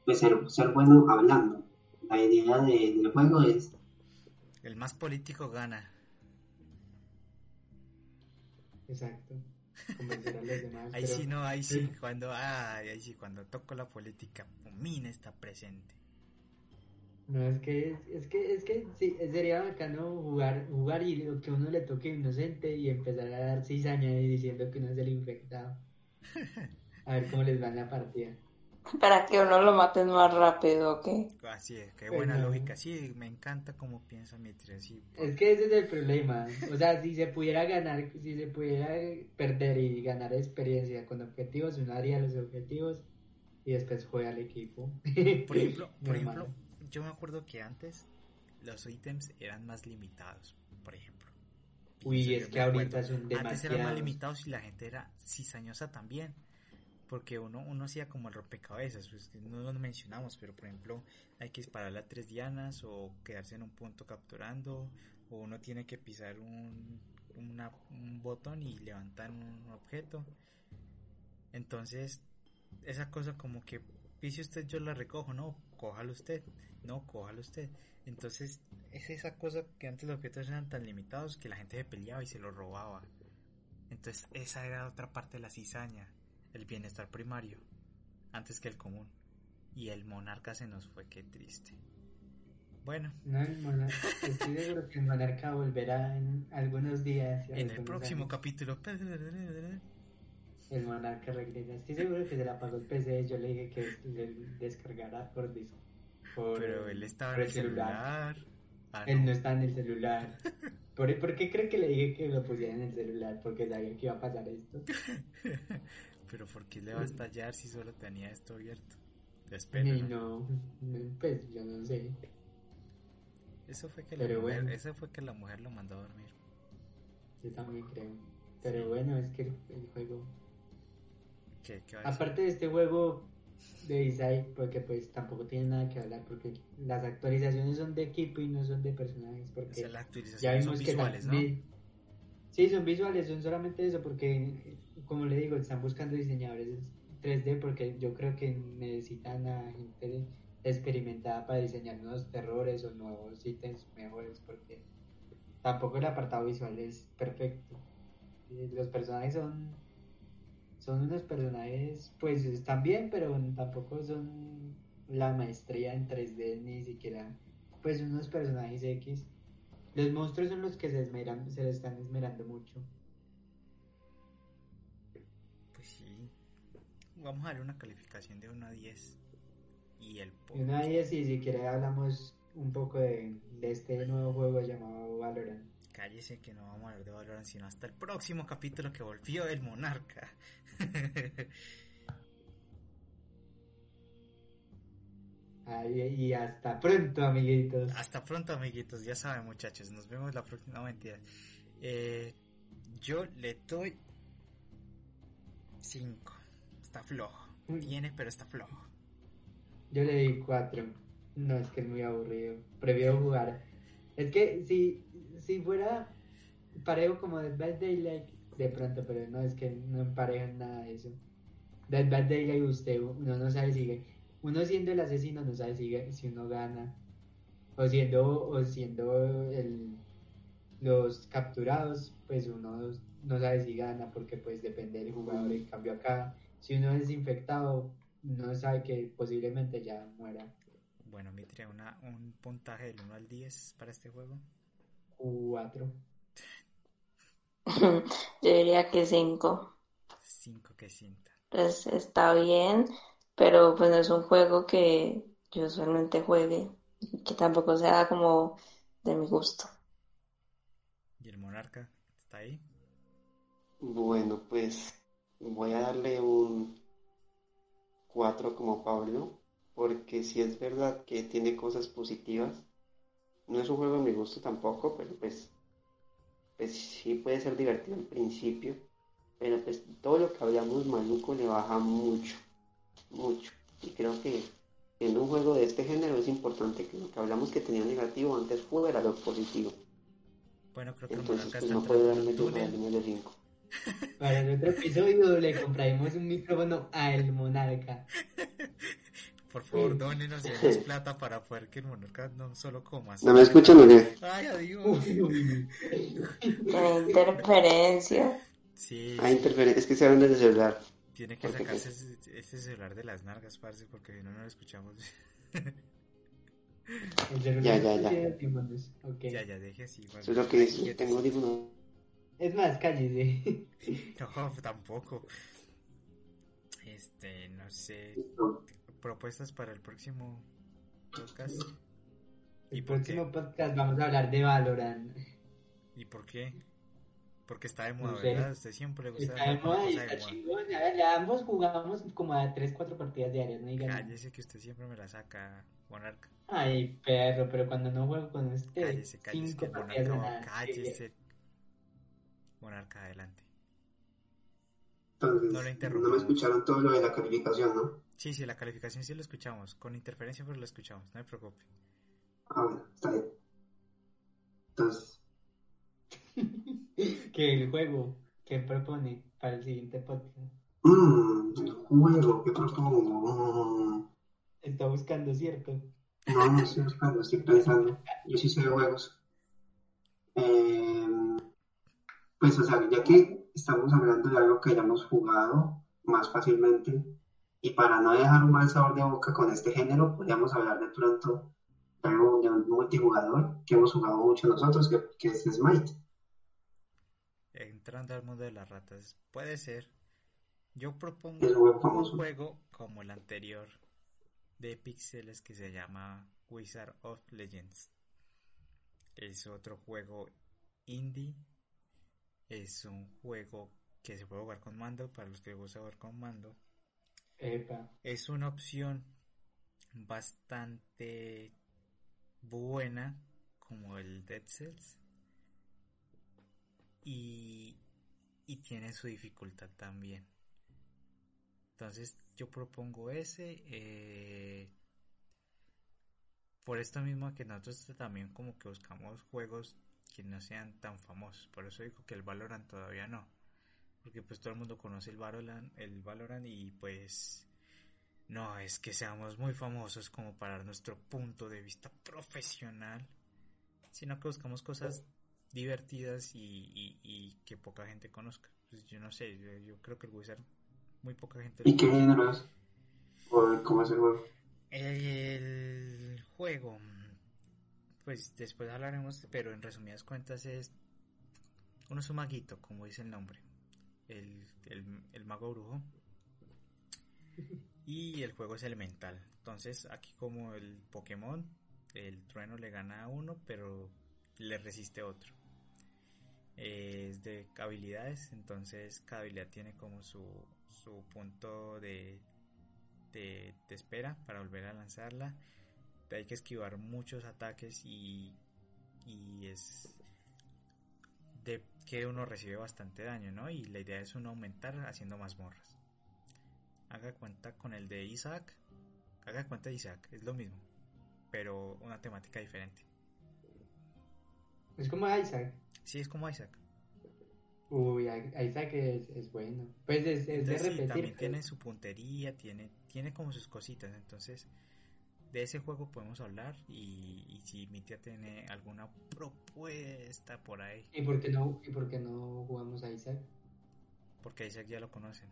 pues, ser, ser bueno hablando. La idea de- del juego es El más político gana. Exacto. Convencer a los demás. Ahí pero- sí, no, ahí sí, Sí. cuando, ah, ahí sí, cuando toco la política, Mina está presente. No, es que, es que, es que sí, sería bacano jugar, jugar y lo que uno le toque inocente y empezar a dar cizaña y diciendo que uno es el infectado. A ver cómo les va en la partida. Para que uno lo maten más rápido, ¿ok? Así es, qué Pues buena lógica. Sí, me encanta cómo piensa Mitre, sí. Es que ese es el problema. O sea, si se pudiera ganar, si se pudiera perder y ganar experiencia con objetivos, uno haría los objetivos y después juega al equipo. Por ejemplo, por ejemplo, yo me acuerdo que antes los ítems eran más limitados, por ejemplo. Uy, es que ahorita son Antes eran más demasiados. limitados y la gente era cizañosa también. Porque uno, uno hacía como el rompecabezas, pues no lo mencionamos, pero por ejemplo hay que dispararle a tres dianas o quedarse en un punto capturando, o uno tiene que pisar un, una- un botón y levantar un objeto. Entonces, esa cosa como que pise usted, yo la recojo, no, cójalo usted, no, cójalo usted. Entonces, es esa cosa que antes los objetos eran tan limitados que la gente se peleaba y se los robaba. Entonces, esa era otra parte de la cizaña, el bienestar primario, antes que el común. Y el monarca se nos fue, qué triste. Bueno, No, el monarca, estoy seguro que el monarca volverá en algunos días. en el próximo años. capítulo. El monarca regresa. Estoy seguro que se la pagó el PC. Yo le dije que se descargara por disco. Por, Pero él estaba en el celular. Ah, Él no no. está en el celular. ¿Por, por qué cree que le dije que lo pusiera en el celular? Porque sabía que iba a pasar esto. Pero ¿por qué le va a estallar si solo tenía esto abierto? Espero, Y ¿no? no, pues yo no sé. Eso fue que la mujer, bueno. eso fue que la mujer lo mandó a dormir. Yo también creo. Pero bueno, es que el, el juego. ¿Qué, qué? Aparte de este juego de Isai, porque pues tampoco tiene nada que hablar, porque las actualizaciones son de equipo y no son de personajes, O porque sea, las ya son vimos que visuales, ¿no? Sí, son visuales, son solamente eso, porque como le digo, están buscando diseñadores 3D, porque yo creo que necesitan a gente experimentada para diseñar nuevos terrores o nuevos ítems mejores, porque tampoco el apartado visual es perfecto. Y Los personajes son son unos personajes, pues están bien, pero tampoco son la maestría en 3D, ni siquiera, pues unos personajes X. Los monstruos son los que se esmeran, se le están esmerando mucho. Pues sí. Vamos a darle una calificación de 1 a 10. Y el Y una de ellas, y si quiere hablamos un poco de, de este nuevo juego llamado Valorant. Cállese que no vamos a hablar de Valorant sino hasta el próximo capítulo que volvió el monarca. Y hasta pronto, amiguitos. hasta pronto amiguitos, ya saben muchachos, nos vemos la próxima, no mentira. Eh, yo le doy 5. Está flojo. Tiene, pero está flojo. Yo le di 4. No, es que es muy aburrido. Prefiero jugar. Es que si, si fuera parejo como Dead by Daylight, de pronto, pero no, es que no emparejan nada de eso. Dead by Daylight, usted, uno no sabe si. Uno siendo el asesino no sabe si, si uno gana. O siendo, o siendo el, los capturados, pues uno no sabe si gana porque pues depende del jugador. En cambio acá, si uno es infectado, uno sabe que posiblemente ya muera. Bueno, Mitria, una, un puntaje del 1 al 10 para este juego. 4. Yo diría que 5. 5 que sienta. Pues está bien, pero pues no es un juego que yo usualmente juegue y que tampoco sea como de mi gusto. ¿Y el monarca está ahí? Bueno, pues voy a darle un 4 como Pablo, porque si es verdad que tiene cosas positivas. No es un juego de mi gusto tampoco, pero pues pues sí puede ser divertido al principio, pero pues todo lo que hablamos maluco le baja mucho, mucho. Y creo que en un juego de este género es importante que lo que hablamos que tenía negativo antes fuera lo positivo. Bueno, creo que Entonces pues no puede darme línea de 5. Para el otro episodio le compraremos un micrófono a el monarca. Por favor, dónenos y denos plata para poder que el Monarca no solo coma. ¿No me escuchan o qué? Ay, adiós. Tiene interferencia. Sí, Hay interferencia, es que se hablan desde el celular. tiene que porque- sacarse ese, ese celular de las nargas, parce, porque si no, no lo escuchamos. Ya, ya, ya. tiene audífonos, ok. ya, ya, deje así. Eso es lo que quietos. Tengo audífonos. Es más, cállese. No, tampoco. Este, no sé. Propuestas para el próximo podcast. El ¿Y por qué? próximo podcast vamos a hablar de Valorant. ¿Y por qué? Porque está de moda, No sé. ¿verdad? Usted siempre le gusta Está de moda y de está chingón. Ya ambos jugamos como a 3, 4 partidas diarias, no digan. Cállese que usted siempre me la saca, Monarca. Ay, perro, pero cuando no juego con usted, Cállese, cállese, que 5 partidas Monarca, cállese. Monarca, adelante. Entonces, No lo no, interrumpamos. me escucharon todo lo de la calificación, ¿no? Sí, sí, la calificación sí lo escuchamos. Con interferencia, pero lo escuchamos, no me preocupe. Ah, bueno, está bien. Entonces, Que el juego que propone para el siguiente podcast mmm, el juego, ¿qué propongo? Mm, está buscando, ¿cierto? no, no estoy buscando, estoy pensando. Yo sí sé de juegos. Eh, pues, o sea, ya que estamos hablando de algo que hayamos jugado más fácilmente, y para no dejar un mal sabor de boca con este género, podríamos hablar de pronto de algo de un multijugador que hemos jugado mucho nosotros, que, que es Smite. Entrando al mundo de las ratas, puede ser. Yo propongo un juego como el anterior de píxeles que se llama Wizard of Legends. Es otro juego indie. Es un juego que se puede jugar con mando para los que les gusta jugar con mando. Es una opción bastante buena como el Dead Cells y, y tiene su dificultad también. Entonces yo propongo ese eh, por esto mismo que nosotros también como que buscamos juegos que no sean tan famosos. Por eso digo que el Valorant todavía no. Porque pues todo el mundo conoce el Valorant, el Valorant y pues no es que seamos muy famosos como para nuestro punto de vista profesional, sino que buscamos cosas divertidas y, y- y que poca gente conozca. Pues yo no sé, yo, yo creo que el Wizard muy poca gente ¿Y qué género es? ¿O cómo es el juego? El juego, pues después hablaremos, pero en resumidas cuentas es uno es un maguito, como dice el nombre, el, el, el mago brujo, y el juego es elemental. Entonces aquí como el Pokémon, el trueno le gana a uno, pero le resiste otro. Es de habilidades, entonces cada habilidad tiene como su, su punto de, de, de espera para volver a lanzarla. Hay que esquivar muchos ataques y, y es de que uno recibe bastante daño, ¿no? Y la idea es uno aumentar haciendo mazmorras. Haga cuenta con el de Isaac. Haga cuenta de Isaac, es lo mismo, pero una temática diferente. Es como Isaac. Sí, es como Isaac. Uy, Isaac es, es bueno. Pues es, es de Entonces, sí, repetir. también pues. tiene su puntería, tiene, tiene como sus cositas. Entonces, de ese juego podemos hablar. Y, y si mi tía tiene alguna propuesta por ahí, ¿Y por qué no, y por qué no jugamos a Isaac? porque Isaac ya lo conocen.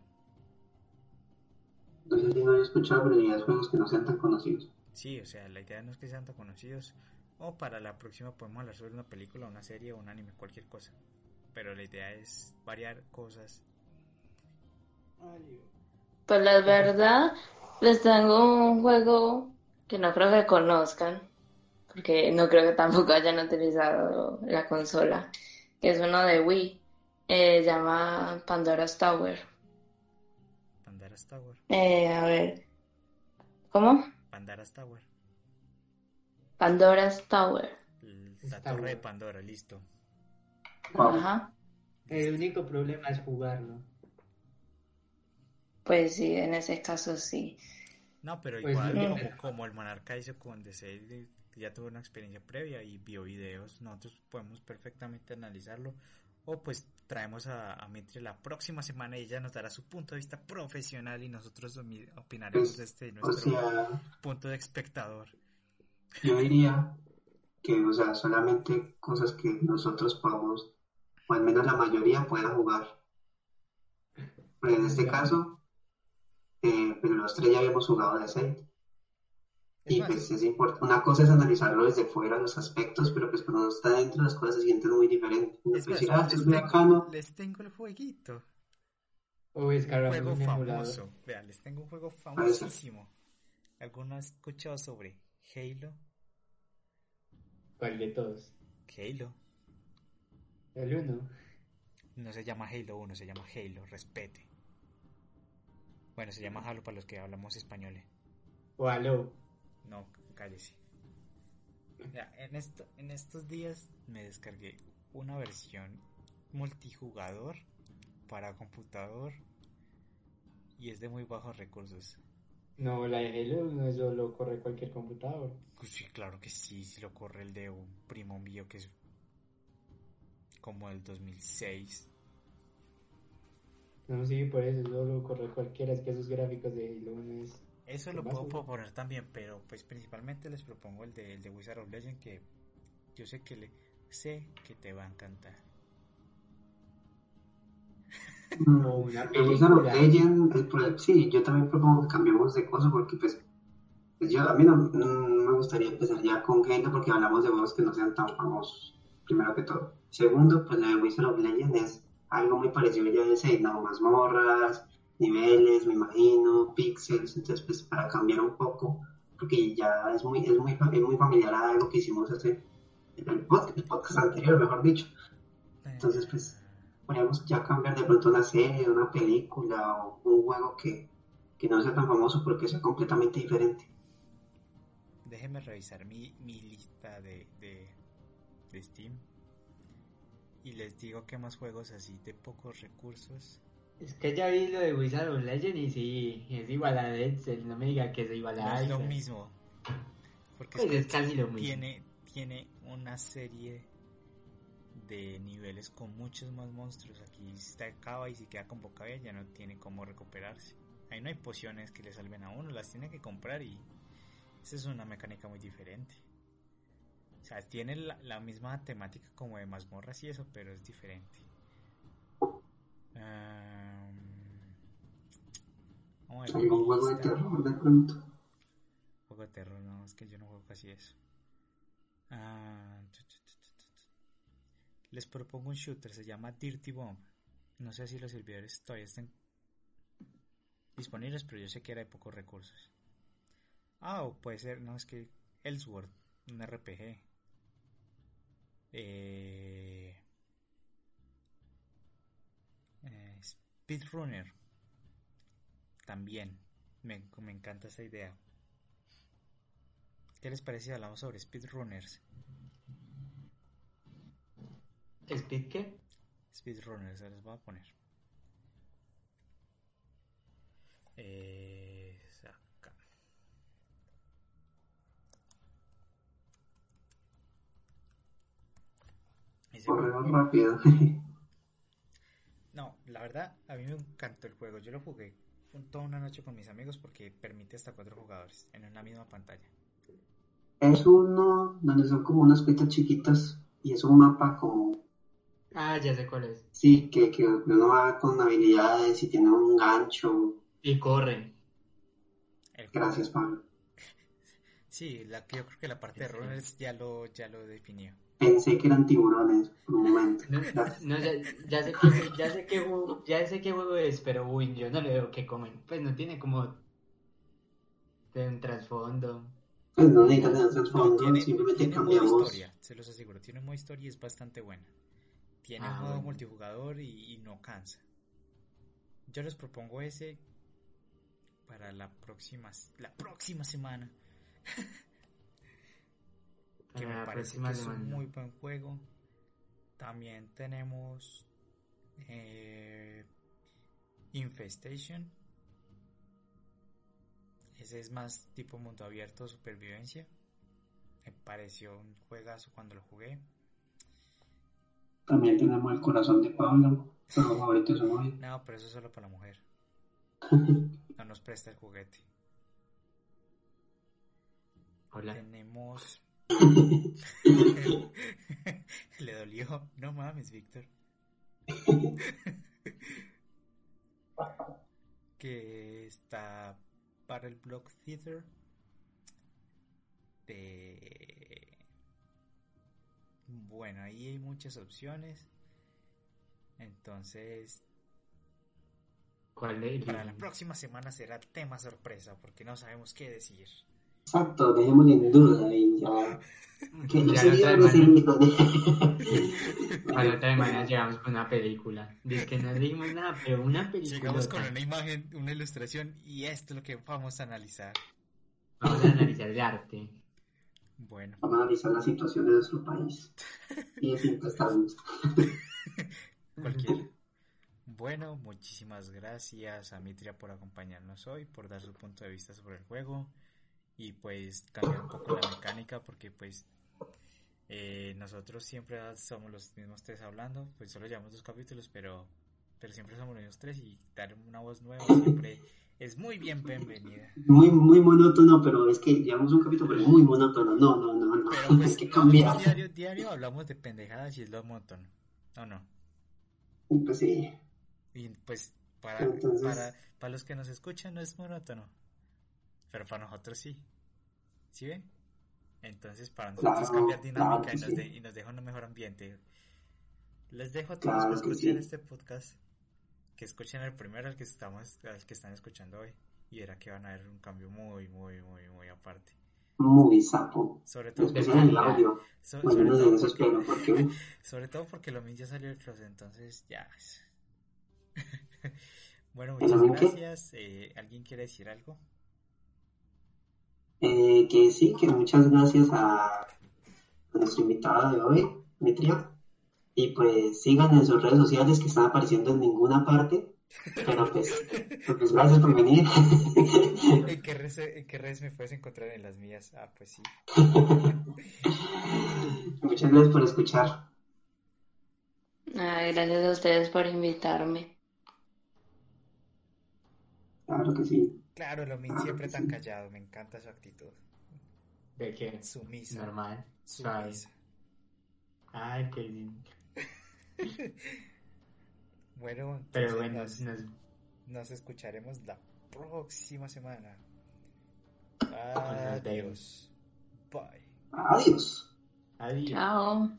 No sé si no he escuchado, pero diría juegos que no sean tan conocidos. Sí, o sea, la idea no es que sean tan conocidos. O para la próxima podemos hablar sobre una película, una serie o un anime, cualquier cosa. Pero la idea es variar cosas. Pues la verdad, les tengo un juego que no creo que conozcan, porque no creo que tampoco hayan utilizado la consola, que es uno de Wii, eh, llama Pandora's Tower. Pandaras Tower. Eh, a ver, ¿cómo? Pandaras Tower. Pandora's Tower. La Está torre de. Pandora, listo. Ajá. El único problema es jugarlo. Pues sí, en ese caso sí. No, pero Pues igual, sí. como, como el monarca hizo con DC, ya tuvo una experiencia previa y vio videos, nosotros podemos perfectamente analizarlo. O pues traemos a, a Mitri la próxima semana y ella nos dará su punto de vista profesional y nosotros opinaremos Pues, desde O nuestro sea, punto de espectador. yo diría que, o sea, solamente cosas que nosotros podamos, o al menos la mayoría pueda jugar. Pero en este caso, eh, pero los tres ya habíamos jugado de Seid. Es Y más, pues es importante, una cosa es analizarlo desde fuera, los aspectos, pero pues cuando uno está dentro las cosas se sienten muy diferentes. Uno es puede más, decir, ah, esto les, es muy tengo, bacano. les tengo el jueguito. Descargamos juego un emulador. famoso. Vea, les tengo un juego famosísimo. ¿Alguno ha escuchado sobre Halo? ¿Cuál de todos? Halo. El uno. No se llama Halo 1, se llama Halo, respete. Bueno, se llama Halo para los que hablamos español. O Halo. No, cállese. Ya, en, esto, en estos días me descargué una versión multijugador para computador y es de muy bajos recursos. No, la de Halo no es solo corre cualquier computador. Pues sí, claro que sí, si lo corre el de un primo mío que es como el 2006. No, sí, por eso solo corre cualquiera. Es que esos gráficos de Halo no es. Eso ¿Qué lo puedo proponer también, pero pues principalmente les propongo el de, el de Wizard of Legend que yo sé que le sé que te va a encantar. El Wizard of. Legend, sí, yo también propongo que cambiemos de cosas porque pues, pues yo a mí no, no me gustaría empezar ya con Halo porque hablamos de juegos que no sean tan famosos, primero que todo. Segundo, pues la de Wizard of Legend es algo muy parecido ya de ese, no, mazmorras, niveles, me imagino, pixels, entonces pues para cambiar un poco, porque ya es muy, es muy, es muy familiar a algo que hicimos hace, el podcast, el podcast anterior, mejor dicho. Entonces, pues, podríamos ya cambiar de pronto una serie, una película o un juego que, que no sea tan famoso porque sea completamente diferente. Déjenme revisar mi, mi lista de, de, de Steam y les digo que más juegos así de pocos recursos. Es que ya vi lo de Wizard of Legend y sí, es igual a Cells, no me diga que es igual No a es lo mismo. Porque Pues es casi lo mismo. tiene, tiene una serie de niveles con muchos más monstruos. Aquí se acaba y si queda con boca ya no tiene cómo recuperarse. Ahí no hay pociones que le salven a uno, las tiene que comprar y esa es una mecánica muy diferente. O sea, tiene la, la misma temática como de mazmorras y eso, pero es diferente. Am, vamos a ver ¿Algún juego de terror de pronto? Juego de terror, no, es que yo no juego casi eso. Tu. Les propongo un shooter, se llama Dirty Bomb. No sé si los servidores todavía están disponibles, pero yo sé que era de pocos recursos. Ah, o puede ser, no, es que Ellsworth, un RPG. Eh, eh, Speedrunner. También. Me, me encanta esa idea. ¿Qué les parece si hablamos sobre speedrunners? ¿Speed qué? Speedrunners, se les voy a poner. Eh, acá. Juego- rápido. No, la verdad, a mí me encantó el juego. Yo lo jugué toda una noche con mis amigos porque permite hasta cuatro jugadores en una misma pantalla. es uno donde son como unas cuitas chiquitas y es un mapa como, Ah, ya sé cuál es. sí, que, que uno va con habilidades y tiene un gancho. Y. El juego- Gracias, Pablo. Sí, la, yo creo que la parte de runners ya lo, ya lo definió. Pensé que eran tiburones por un momento. No, no, ya, ya sé que, ya sé qué juego, ya sé qué juego es, pero uy, yo no le veo que comen. Pues no tiene como un trasfondo. Pues no necesitan tener No, trasfondo, tiene, simplemente tiene modo cambiamos. historia, se los aseguro. Tiene modo historia y es bastante buena. Tiene Ah, modo bueno. multijugador y, y no cansa. Yo les propongo ese para la próxima, la próxima semana. que me la parece que un muy buen juego. También tenemos eh, Infestation. Ese es más tipo mundo abierto, supervivencia. Me pareció un juegazo cuando lo jugué. También tenemos el corazón de Pablo, pero favorito es hoy. No, pero eso es solo para la mujer. No nos presta el juguete. Hola. Tenemos. Le dolió. No mames, Víctor. que está para el Block Theater. De... Bueno, ahí hay muchas opciones. Entonces, ¿Cuál es? para la próxima semana será tema sorpresa porque no sabemos qué decir. Exacto, dejémoslo en duda y ya. Que lo video no sirve. Para la otra semana llegamos con una película. Dice que no dijimos nada, pero una película. Llegamos con una imagen, una ilustración y esto es lo que vamos a analizar. Vamos a analizar de arte. Bueno, Vamos a analizar la situación de nuestro país. Y de siempre estamos. cualquiera. Bueno, muchísimas gracias a Mitria por acompañarnos hoy, por dar su punto de vista sobre el juego y pues cambiar un poco la mecánica porque pues eh, nosotros siempre somos los mismos tres hablando, pues solo llevamos dos capítulos, pero pero siempre somos los mismos tres y dar una voz nueva siempre es muy bien bienvenida. Muy, muy monótono, pero es que llevamos un capítulo, pero es muy monótono. No, no, no, no. Pero Hay pues que nosotros cambiar. diario, diario hablamos de pendejadas y es lo monótono. ¿O no? Pues sí. Y pues para, Entonces- para, para los que nos escuchan no es monótono. Pero para nosotros sí. ¿Sí ven? Entonces para nosotros Claro, cambiar dinámica claro y, nos sí. de- y nos deja un mejor ambiente. Les dejo a todos Claro que que escuchen sí. este podcast. Que escuchen el primero al que estamos, al que están escuchando hoy. Y verá que van a ver un cambio muy, muy, muy, muy aparte. Muy sapo. Sobre todo porque, sobre todo porque- lo mío ya salió del closet, entonces ya. bueno, ¿El muchas gracias. Eh, ¿Alguien quiere decir algo? Eh, que sí, que muchas gracias a, nuestro invitado de hoy, Mitria. Y pues sigan en sus redes sociales que están apareciendo en ninguna parte. Pero pues, pues gracias por venir. ¿En qué, redes, ¿En qué redes me puedes encontrar en las mías? Ah, pues sí. Muchas gracias por escuchar. Ay, gracias a ustedes por invitarme. Claro que sí. Claro, lo mío siempre tan callado. Me encanta su actitud. ¿De qué? Sumisa. Normal. Sumisa. Ay, qué lindo. Bueno, Pero entonces bueno, nos, nos, nos escucharemos la próxima semana. Adiós. Bye. Adiós. adiós. Chao.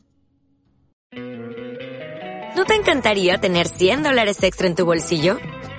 ¿No te encantaría tener 100 dólares extra en tu bolsillo?